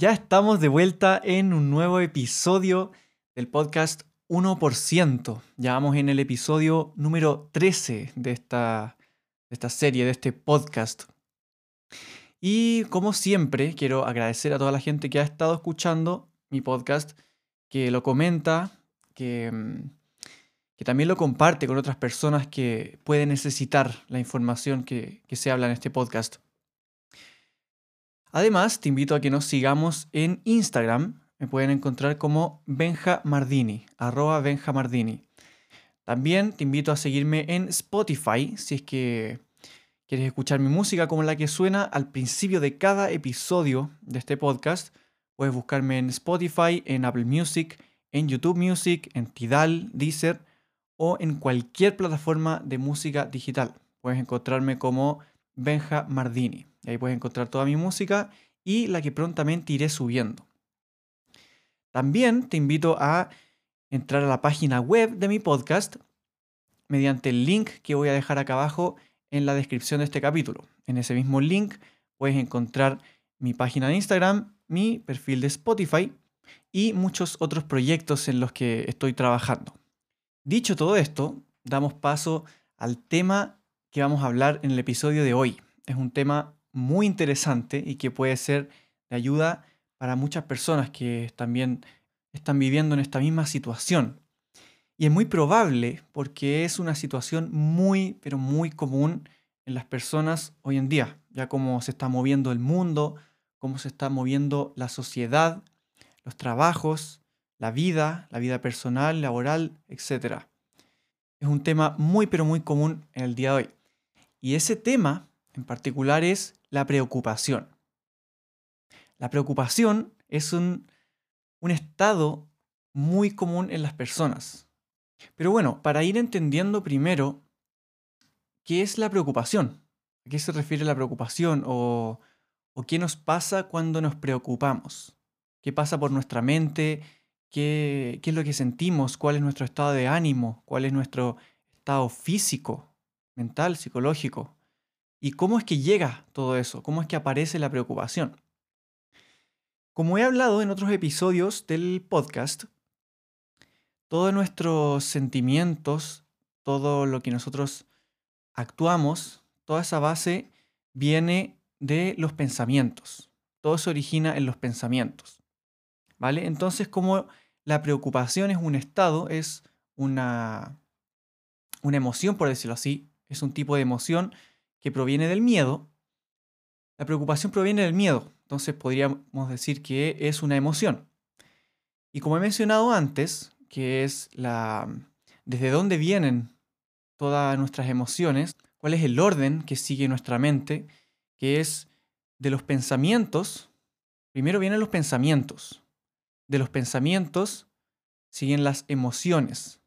Ya estamos de vuelta en un nuevo episodio del podcast 1%. Ya vamos en el episodio número 13 de esta, de esta serie, de este podcast. Y como siempre, quiero agradecer a toda la gente que ha estado escuchando mi podcast, que lo comenta, que, mm, que también lo comparte con otras personas que pueden necesitar la información que, que se habla en este podcast. Además, te invito a que nos sigamos en Instagram. Me pueden encontrar como Benja Mardini, arroba Benja Mardini. También te invito a seguirme en Spotify si es que quieres escuchar mi música como la que suena al principio de cada episodio de este podcast. Puedes buscarme en Spotify, en Apple Music, en YouTube Music, en Tidal, Deezer o en cualquier plataforma de música digital. Puedes encontrarme como Benja Mardini. Ahí puedes encontrar toda mi música y la que prontamente iré subiendo. También te invito a entrar a la página web de mi podcast mediante el link que voy a dejar acá abajo en la descripción de este capítulo. En ese mismo link puedes encontrar mi página de Instagram, mi perfil de Spotify y muchos otros proyectos en los que estoy trabajando. Dicho todo esto, damos paso al tema que vamos a hablar en el episodio de hoy. Es un tema muy interesante y que puede ser de ayuda para muchas personas que también están viviendo en esta misma situación. Y es muy probable porque es una situación muy, pero muy común en las personas hoy en día, ya como se está moviendo el mundo, cómo se está moviendo la sociedad, los trabajos, la vida, la vida personal, laboral, etc. Es un tema muy, pero muy común en el día de hoy. Y ese tema en particular es la preocupación. La preocupación es un, estado muy común en las personas. Pero bueno, para ir entendiendo primero qué es la preocupación, a qué se refiere la preocupación o, o qué nos pasa cuando nos preocupamos, qué pasa por nuestra mente, qué, qué es lo que sentimos, cuál es nuestro estado de ánimo, cuál es nuestro estado físico, mental, psicológico. ¿Y cómo es que llega todo eso? ¿Cómo es que aparece la preocupación? Como he hablado en otros episodios del podcast, todos nuestros sentimientos, todo lo que nosotros actuamos, toda esa base viene de los pensamientos. Todo se origina en los pensamientos. ¿Vale? Entonces, como la preocupación es un estado, es una, una emoción, por decirlo así, es un tipo de emoción que proviene del miedo, la preocupación proviene del miedo. Entonces podríamos decir que es una emoción. Y como he mencionado antes, que es la desde dónde vienen todas nuestras emociones, cuál es el orden que sigue nuestra mente, que es de los pensamientos. Primero vienen los pensamientos. De los pensamientos siguen las emociones.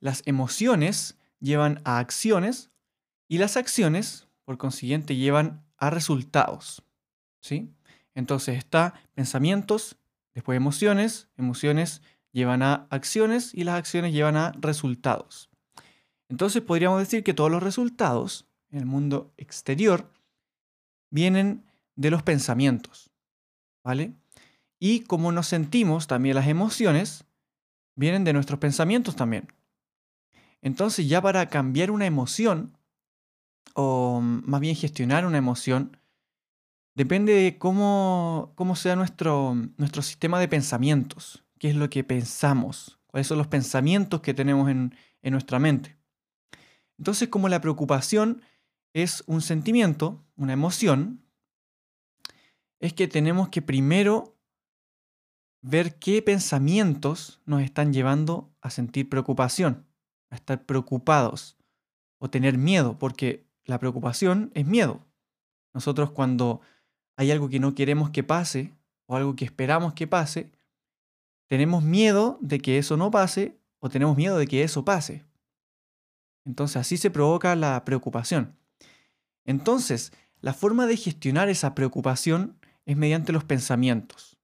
Las emociones llevan a acciones y las acciones por consiguiente llevan a resultados. ¿sí? Entonces está pensamientos, después emociones, emociones llevan a acciones y las acciones llevan a resultados. Entonces podríamos decir que todos los resultados en el mundo exterior vienen de los pensamientos, ¿vale? Y como nos sentimos, también las emociones vienen de nuestros pensamientos también. Entonces ya para cambiar una emoción, o más bien gestionar una emoción, depende de cómo, cómo sea nuestro, nuestro sistema de pensamientos, qué es lo que pensamos, cuáles son los pensamientos que tenemos en, en nuestra mente. Entonces, como la preocupación es un sentimiento, una emoción, es que tenemos que primero ver qué pensamientos nos están llevando a sentir preocupación, a estar preocupados o tener miedo, porque la preocupación es miedo. Nosotros cuando hay algo que no queremos que pase o algo que esperamos que pase, tenemos miedo de que eso no pase o tenemos miedo de que eso pase. Entonces así se provoca la preocupación. Entonces, la forma de gestionar esa preocupación es mediante los pensamientos.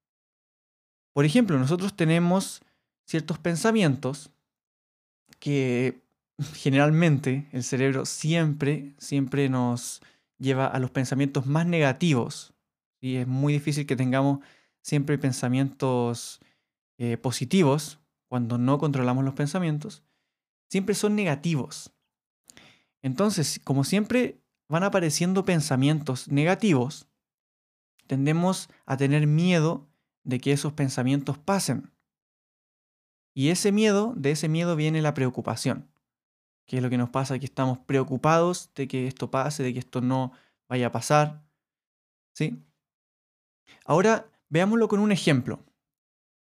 Por ejemplo, nosotros tenemos ciertos pensamientos que generalmente el cerebro siempre, siempre nos lleva a los pensamientos más negativos. Y es muy difícil que tengamos siempre pensamientos eh, positivos cuando no controlamos los pensamientos. Siempre son negativos. Entonces, como siempre van apareciendo pensamientos negativos, tendemos a tener miedo de que esos pensamientos pasen. Y ese miedo, de ese miedo viene la preocupación, que es lo que nos pasa, que estamos preocupados de que esto pase, de que esto no vaya a pasar. ¿Sí? Ahora, veámoslo con un ejemplo.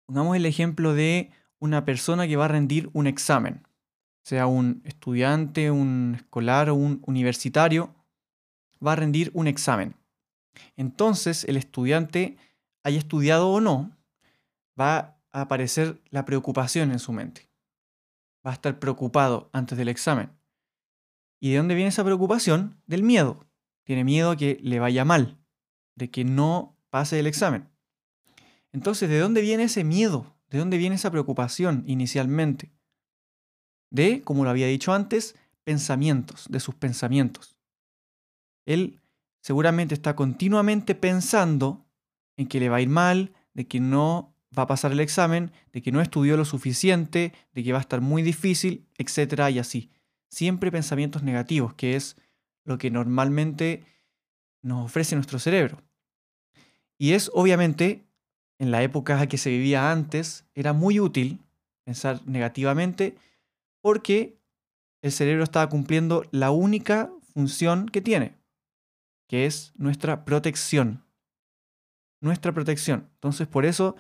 Pongamos el ejemplo de una persona que va a rendir un examen, sea un estudiante, un escolar o un universitario, va a rendir un examen. Entonces, el estudiante, haya estudiado o no, va a aparecer la preocupación en su mente. Va a estar preocupado antes del examen. ¿Y de dónde viene esa preocupación? Del miedo. Tiene miedo a que le vaya mal, de que no pase el examen. Entonces, ¿de dónde viene ese miedo? ¿De dónde viene esa preocupación inicialmente? De, como lo había dicho antes, pensamientos, de sus pensamientos. Él seguramente está continuamente pensando en que le va a ir mal, de que no va a pasar el examen, de que no estudió lo suficiente, de que va a estar muy difícil, etcétera y así. Siempre pensamientos negativos, que es lo que normalmente nos ofrece nuestro cerebro. Y es obviamente, en la época que se vivía antes, era muy útil pensar negativamente porque el cerebro estaba cumpliendo la única función que tiene, que es nuestra protección. Nuestra protección. Entonces, por eso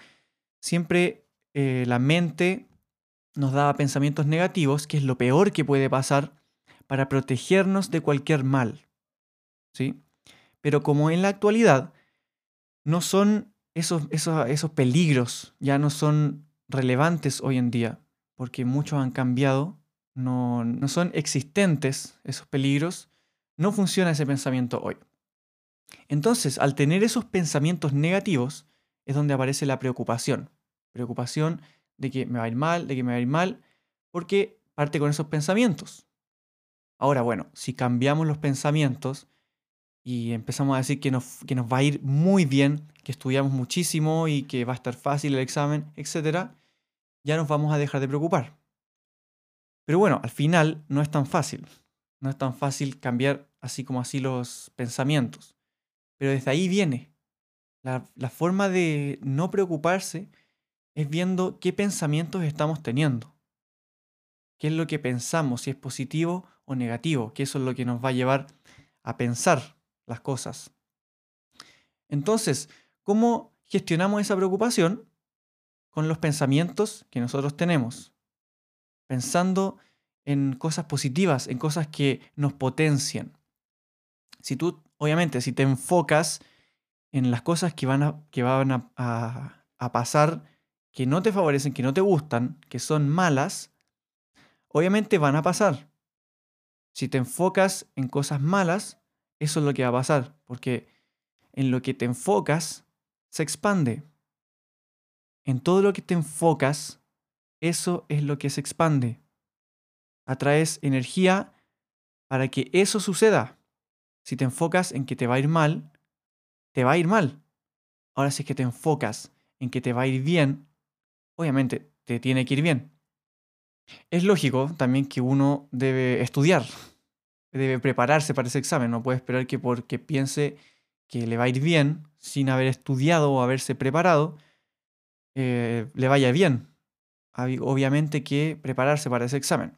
siempre eh, la mente nos da pensamientos negativos, que es lo peor que puede pasar para protegernos de cualquier mal. ¿Sí? Pero como en la actualidad no son esos, esos, esos peligros, ya no son relevantes hoy en día, porque muchos han cambiado, no, no son existentes esos peligros, no funciona ese pensamiento hoy. Entonces, al tener esos pensamientos negativos, es donde aparece la preocupación. Preocupación de que me va a ir mal, de que me va a ir mal, porque parte con esos pensamientos. Ahora, bueno, si cambiamos los pensamientos y empezamos a decir que nos, que nos va a ir muy bien, que estudiamos muchísimo y que va a estar fácil el examen, etc., ya nos vamos a dejar de preocupar. Pero bueno, al final no es tan fácil. No es tan fácil cambiar así como así los pensamientos. Pero desde ahí viene. La, forma de no preocuparse es viendo qué pensamientos estamos teniendo. ¿Qué es lo que pensamos? Si es positivo o negativo. Que eso es lo que nos va a llevar a pensar las cosas. Entonces, ¿cómo gestionamos esa preocupación? Con los pensamientos que nosotros tenemos. Pensando en cosas positivas, en cosas que nos potencian. Si tú obviamente, si te enfocas en las cosas que van, a, que van a, pasar, que no te favorecen, que no te gustan, que son malas, obviamente van a pasar. Si te enfocas en cosas malas, eso es lo que va a pasar, porque en lo que te enfocas se expande. En todo lo que te enfocas, eso es lo que se expande. Atraes energía para que eso suceda. Si te enfocas en que te va a ir mal, te va a ir mal. Ahora si es que te enfocas en que te va a ir bien, obviamente te tiene que ir bien. Es lógico también que uno debe estudiar, debe prepararse para ese examen, no puede esperar que porque piense que le va a ir bien sin haber estudiado o haberse preparado, eh, le vaya bien. Obviamente que prepararse para ese examen.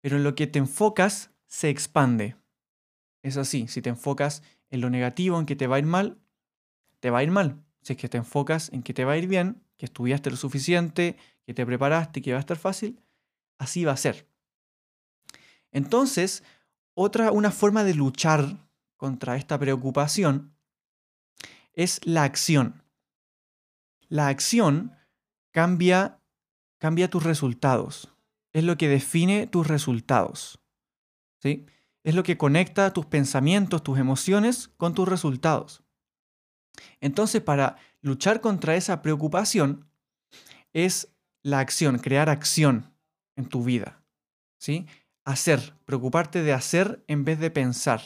Pero en lo que te enfocas se expande. Es así, si te enfocas en lo negativo, en que te va a ir mal, te va a ir mal. Si es que te enfocas en que te va a ir bien, que estudiaste lo suficiente, que te preparaste, que va a estar fácil, así va a ser. Entonces, otra, una forma de luchar contra esta preocupación es la acción. La acción cambia, cambia tus resultados. Es lo que define tus resultados. ¿sí? Es lo que conecta tus pensamientos, tus emociones con tus resultados. Entonces, para luchar contra esa preocupación es la acción, crear acción en tu vida. ¿sí? Hacer, preocuparte de hacer en vez de pensar.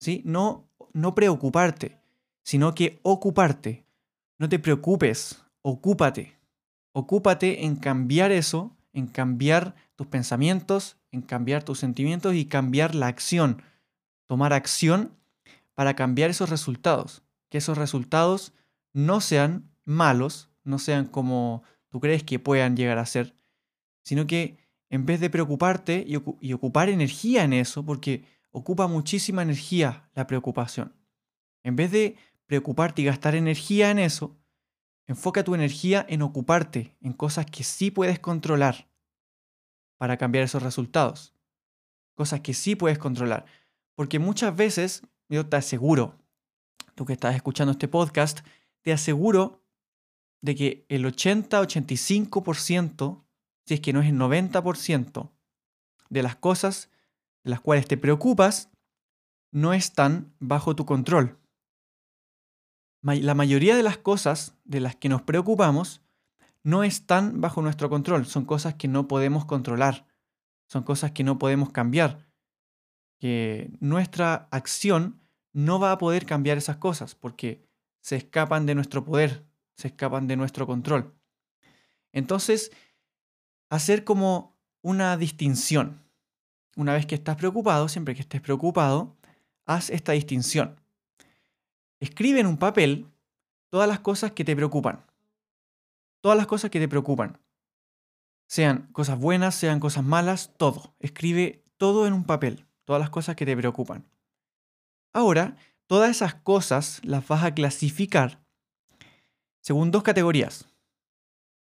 ¿sí? No, no preocuparte, sino que ocuparte. No te preocupes, ocúpate. Ocúpate en cambiar eso, en cambiar tus pensamientos, en cambiar tus sentimientos y cambiar la acción. Tomar acción para cambiar esos resultados. Que esos resultados no sean malos, no sean como tú crees que puedan llegar a ser, sino que en vez de preocuparte y, y ocupar energía en eso, porque ocupa muchísima energía la preocupación, en vez de preocuparte y gastar energía en eso, enfoca tu energía en ocuparte en cosas que sí puedes controlar para cambiar esos resultados. Cosas que sí puedes controlar. Porque muchas veces, yo te aseguro, tú que estás escuchando este podcast, te aseguro de que el 80-85%, si es que no es el 90%, de las cosas de las cuales te preocupas, no están bajo tu control. La mayoría de las cosas de las que nos preocupamos no están bajo nuestro control, son cosas que no podemos controlar, son cosas que no podemos cambiar, que nuestra acción no va a poder cambiar esas cosas porque se escapan de nuestro poder, se escapan de nuestro control. Entonces, hacer como una distinción. Una vez que estás preocupado, siempre que estés preocupado, haz esta distinción. Escribe en un papel todas las cosas que te preocupan todas las cosas que te preocupan. Sean cosas buenas, sean cosas malas, todo. Escribe todo en un papel, todas las cosas que te preocupan. Ahora, todas esas cosas las vas a clasificar según dos categorías.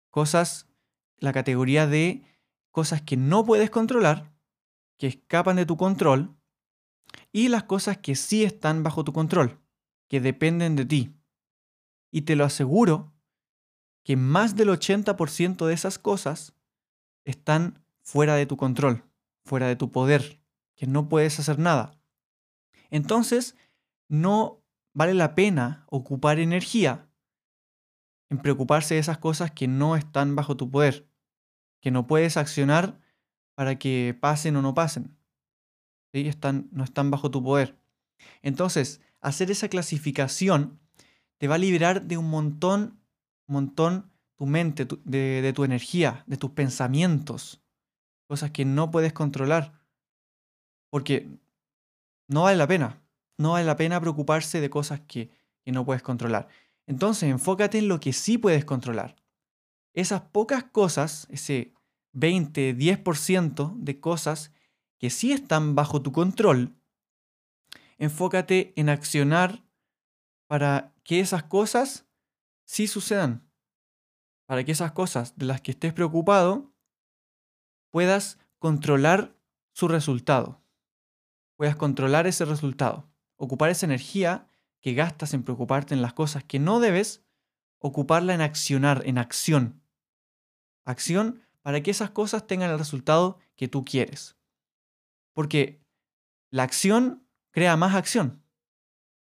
Cosas, la categoría de cosas que no puedes controlar, que escapan de tu control, y las cosas que sí están bajo tu control, que dependen de ti. Y te lo aseguro que más del 80% de esas cosas están fuera de tu control, fuera de tu poder, que no puedes hacer nada. Entonces, no vale la pena ocupar energía en preocuparse de esas cosas que no están bajo tu poder, que no puedes accionar para que pasen o no pasen. Están, no están bajo tu poder. Entonces, hacer esa clasificación te va a liberar de un montón montón tu mente, de, tu energía, de tus pensamientos, cosas que no puedes controlar. Porque no vale la pena, no vale la pena preocuparse de cosas que, que no puedes controlar. Entonces, enfócate en lo que sí puedes controlar. Esas pocas cosas, ese 20, 10% de cosas que sí están bajo tu control, enfócate en accionar para que esas cosas sí sucedan. Para que esas cosas de las que estés preocupado puedas controlar su resultado. Puedas controlar ese resultado. Ocupar esa energía que gastas en preocuparte en las cosas que no debes, ocuparla en accionar, en acción. Acción para que esas cosas tengan el resultado que tú quieres. Porque la acción crea más acción.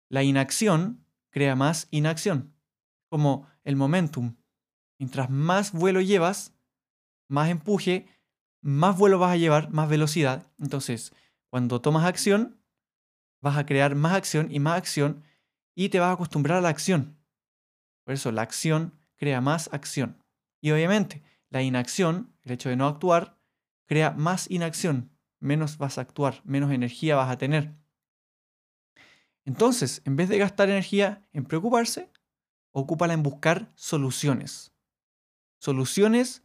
La inacción crea más inacción como el momentum. Mientras más vuelo llevas, más empuje, más vuelo vas a llevar, más velocidad. Entonces, cuando tomas acción, vas a crear más acción y más acción y te vas a acostumbrar a la acción. Por eso, la acción crea más acción. Y obviamente, la inacción, el hecho de no actuar, crea más inacción. Menos vas a actuar, menos energía vas a tener. Entonces, en vez de gastar energía en preocuparse, ocúpala en buscar soluciones. Soluciones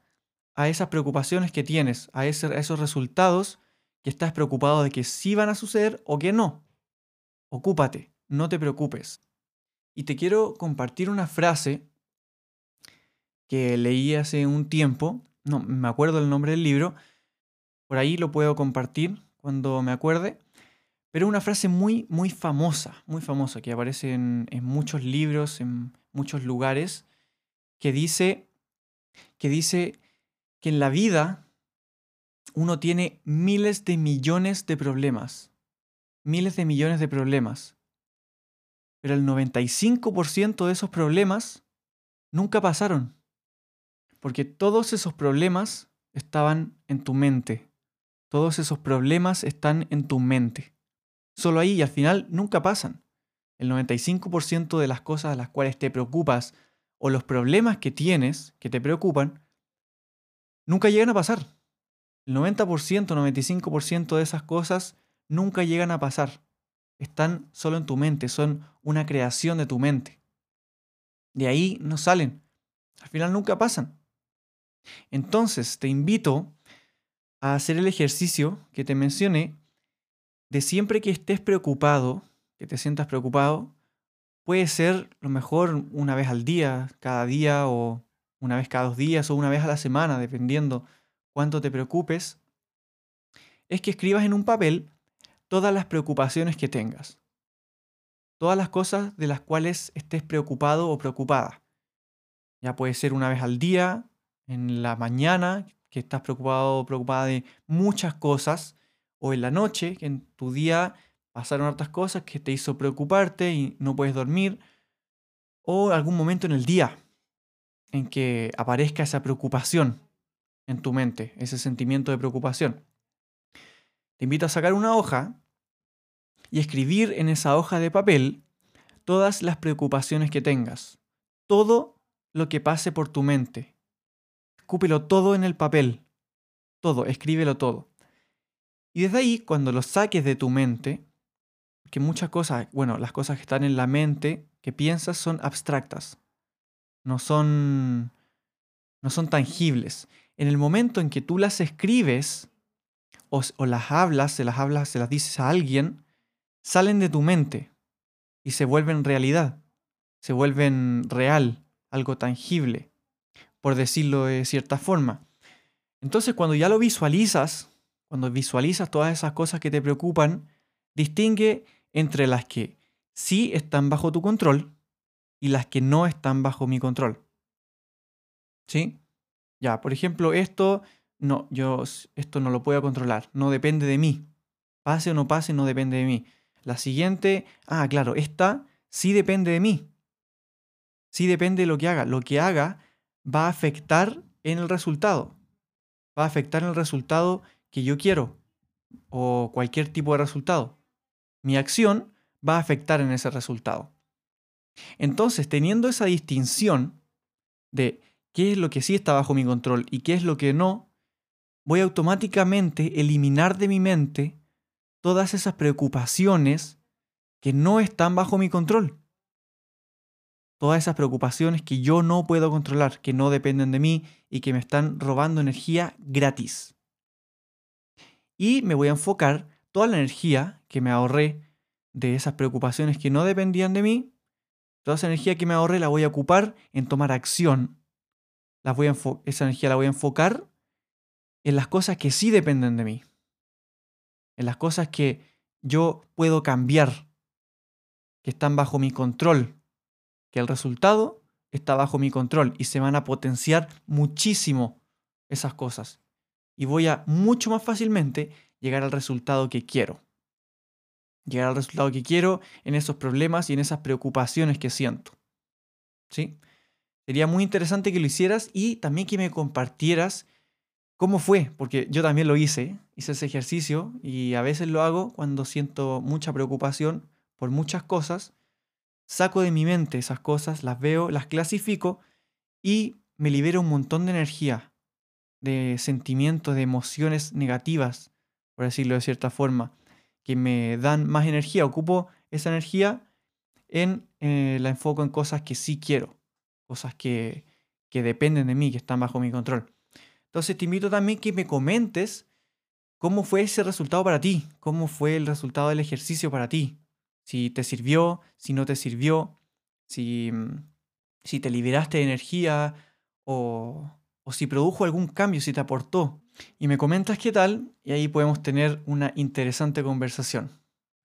a esas preocupaciones que tienes, a, esos resultados que estás preocupado de que sí van a suceder o que no. Ocúpate, no te preocupes. Y te quiero compartir una frase que leí hace un tiempo, no me acuerdo el nombre del libro, por ahí lo puedo compartir cuando me acuerde, Pero una frase muy, muy famosa, muy famosa, que aparece en, en muchos libros, en muchos lugares, que dice, que dice que en la vida uno tiene miles de millones de problemas. Miles de millones de problemas. Pero el 95% de esos problemas nunca pasaron. Porque todos esos problemas estaban en tu mente. Todos esos problemas están en tu mente. Solo ahí y al final nunca pasan. El 95% de las cosas a las cuales te preocupas o los problemas que tienes que te preocupan nunca llegan a pasar. El 90%, 95% de esas cosas nunca llegan a pasar. Están solo en tu mente, son una creación de tu mente. De ahí no salen. Al final nunca pasan. Entonces te invito a hacer el ejercicio que te mencioné de siempre que estés preocupado, que te sientas preocupado, puede ser lo mejor una vez al día, cada día o una vez cada dos días o una vez a la semana, dependiendo cuánto te preocupes, es que escribas en un papel todas las preocupaciones que tengas. Todas las cosas de las cuales estés preocupado o preocupada. Ya puede ser una vez al día, en la mañana, que estás preocupado o preocupada de muchas cosas, o en la noche, que en tu día pasaron otras cosas que te hizo preocuparte y no puedes dormir, o algún momento en el día en que aparezca esa preocupación en tu mente, ese sentimiento de preocupación. Te invito a sacar una hoja y escribir en esa hoja de papel todas las preocupaciones que tengas, todo lo que pase por tu mente. Escúpelo todo en el papel, todo, escríbelo todo. Y desde ahí, cuando lo saques de tu mente, que muchas cosas, bueno, las cosas que están en la mente que piensas son abstractas, no son, no son tangibles. En el momento en que tú las escribes o, o las hablas, se las hablas, se las dices a alguien, salen de tu mente y se vuelven realidad, se vuelven real, algo tangible, por decirlo de cierta forma. Entonces cuando ya lo visualizas, cuando visualizas todas esas cosas que te preocupan, distingue entre las que sí están bajo tu control y las que no están bajo mi control. ¿Sí? Ya, por ejemplo, esto no, yo esto no lo puedo controlar, no depende de mí. Pase o no pase, no depende de mí. La siguiente, ah, claro, esta sí depende de mí. Sí depende de lo que haga. Lo que haga va a afectar en el resultado. Va a afectar en el resultado que yo quiero o cualquier tipo de resultado. Mi acción va a afectar en ese resultado. Entonces, teniendo esa distinción de qué es lo que sí está bajo mi control y qué es lo que no, voy automáticamente eliminar de mi mente todas esas preocupaciones que no están bajo mi control. Todas esas preocupaciones que yo no puedo controlar, que no dependen de mí y que me están robando energía gratis. Y me voy a enfocar toda la energía que me ahorré de esas preocupaciones que no dependían de mí, toda esa energía que me ahorré la voy a ocupar en tomar acción. voy a esa energía la voy a enfocar en las cosas que sí dependen de mí en las cosas que yo puedo cambiar, que están bajo mi control, que el resultado está bajo mi control y se van a potenciar muchísimo esas cosas. Y voy a mucho más fácilmente llegar al resultado que quiero. Llegar al resultado que quiero en esos problemas y en esas preocupaciones que siento. ¿Sí? Sería muy interesante que lo hicieras y también que me compartieras ¿Cómo fue? Porque yo también lo hice, hice ese ejercicio y a veces lo hago cuando siento mucha preocupación por muchas cosas. Saco de mi mente esas cosas, las veo, las clasifico y me libero un montón de energía, de sentimientos, de emociones negativas, por decirlo de cierta forma, que me dan más energía. Ocupo esa energía en eh, la enfoco en cosas que sí quiero, cosas que, que dependen de mí, que están bajo mi control. Entonces te invito también que me comentes cómo fue ese resultado para ti, cómo fue el resultado del ejercicio para ti, si te sirvió, si no te sirvió, si, mm, si te liberaste de energía o, o si produjo algún cambio, si te aportó. Y me comentas qué tal y ahí podemos tener una interesante conversación.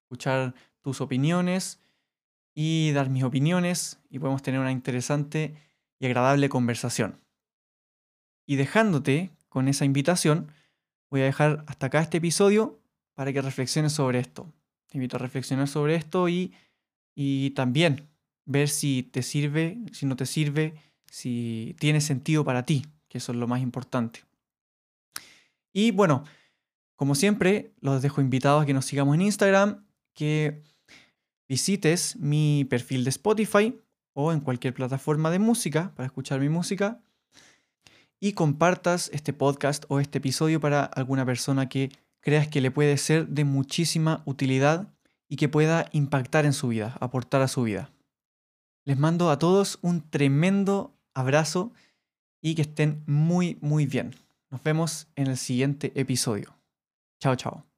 escuchar tus opiniones y dar mis opiniones y podemos tener una interesante y agradable conversación. Y dejándote con esa invitación, voy a dejar hasta acá este episodio para que reflexiones sobre esto. Te invito a reflexionar sobre esto y, y también ver si te sirve, si no te sirve, si tiene sentido para ti, que eso es lo más importante. Y bueno, como siempre, los dejo invitados a que nos sigamos en Instagram, que visites mi perfil de Spotify o en cualquier plataforma de música para escuchar mi música y compartas este podcast o este episodio para alguna persona que creas que le puede ser de muchísima utilidad y que pueda impactar en su vida, aportar a su vida. Les mando a todos un tremendo abrazo y que estén muy, muy bien. Nos vemos en el siguiente episodio. Chao, chao.